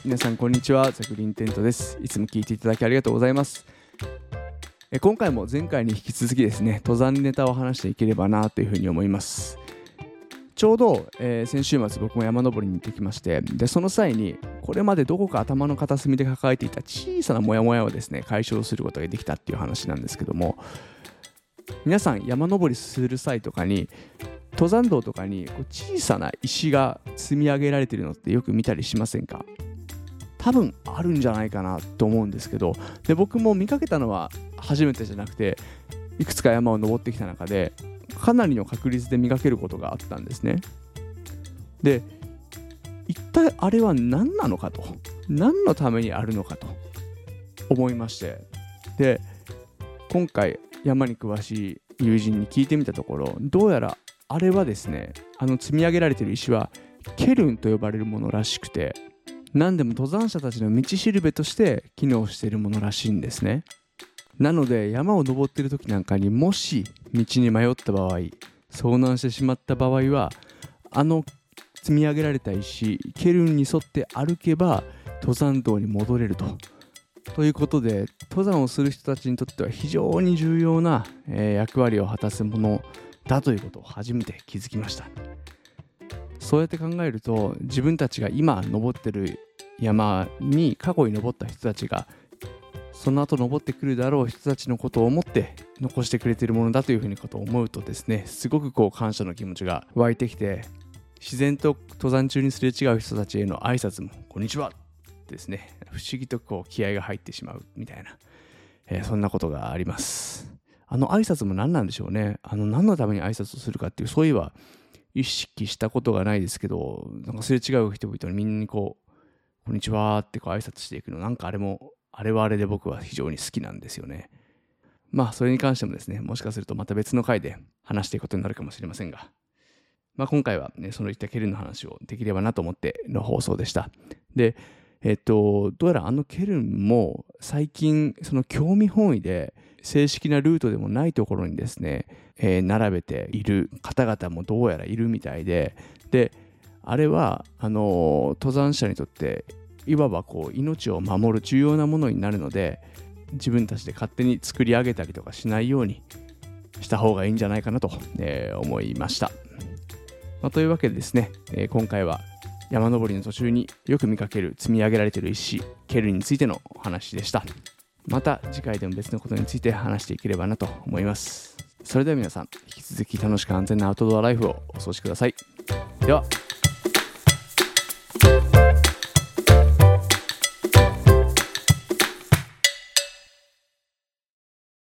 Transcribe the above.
い皆さんこんにちは。ザグリーンテントです。いつも聞いていただきありがとうございます。え今回も前回に引き続きですね登山ネタを話していければなというふうに思います。ちょうど、えー、先週末僕も山登りに行ってきましてでその際にこれまでどこか頭の片隅で抱えていた小さなモヤモヤをですね解消することができたっていう話なんですけども皆さん山登りする際とかに登山道とかにこう小さな石が積み上げられてるのってよく見たりしませんか？多分あるんじゃないかなと思うんですけどで僕も見かけたのは初めてじゃなくていくつか山を登ってきた中でかなりの確率で磨けることがあったんですね。で一体あれは何なのかと何のためにあるのかと思いましてで今回山に詳しい友人に聞いてみたところどうやらあれはですねあの積み上げられてる石はケルンと呼ばれるものらしくて何でも登山者たちの道しるべとして機能しているものらしいんですねなので山を登っている時なんかにもし道に迷った場合遭難してしまった場合はあの積み上げられた石ケルンに沿って歩けば登山道に戻れると。ということで登山をする人たちにとっては非常に重要な、えー、役割を果たすものだということを初めて気づきましたそうやって考えると自分たちが今登ってる山に過去に登った人たちがその後登ってくるだろう人たちのことを思って残してくれてるものだというふうにことを思うとですねすごくこう感謝の気持ちが湧いてきて自然と登山中にすれ違う人たちへの挨拶も「こんにちは」ですね不思議とこう気合が入ってしまうみたいな、えー、そんなことがあります。あの挨拶も何なんでしょうね。あの何のために挨拶をするかっていうそういえば意識したことがないですけどなんかすれ違う人々にみんなにこう「こんにちは」ってこう挨拶していくのなんかあれもあれはあれで僕は非常に好きなんですよね。まあそれに関してもですねもしかするとまた別の回で話していくことになるかもしれませんが、まあ、今回はねそのいったケルンの話をできればなと思っての放送でした。でえっとどうやらあのケルンも最近その興味本位で正式なルートでもないところにですね、えー、並べている方々もどうやらいるみたいでであれはあの登山者にとっていわばこう命を守る重要なものになるので自分たちで勝手に作り上げたりとかしないようにした方がいいんじゃないかなと、えー、思いました、まあ、というわけでですね、えー、今回は山登りの途中によく見かける積み上げられている石ケルについてのお話でした。また次回でも別のことについて話していければなと思います。それでは皆さん引き続き楽しく安全なアウトドアライフをお過ごしください。では。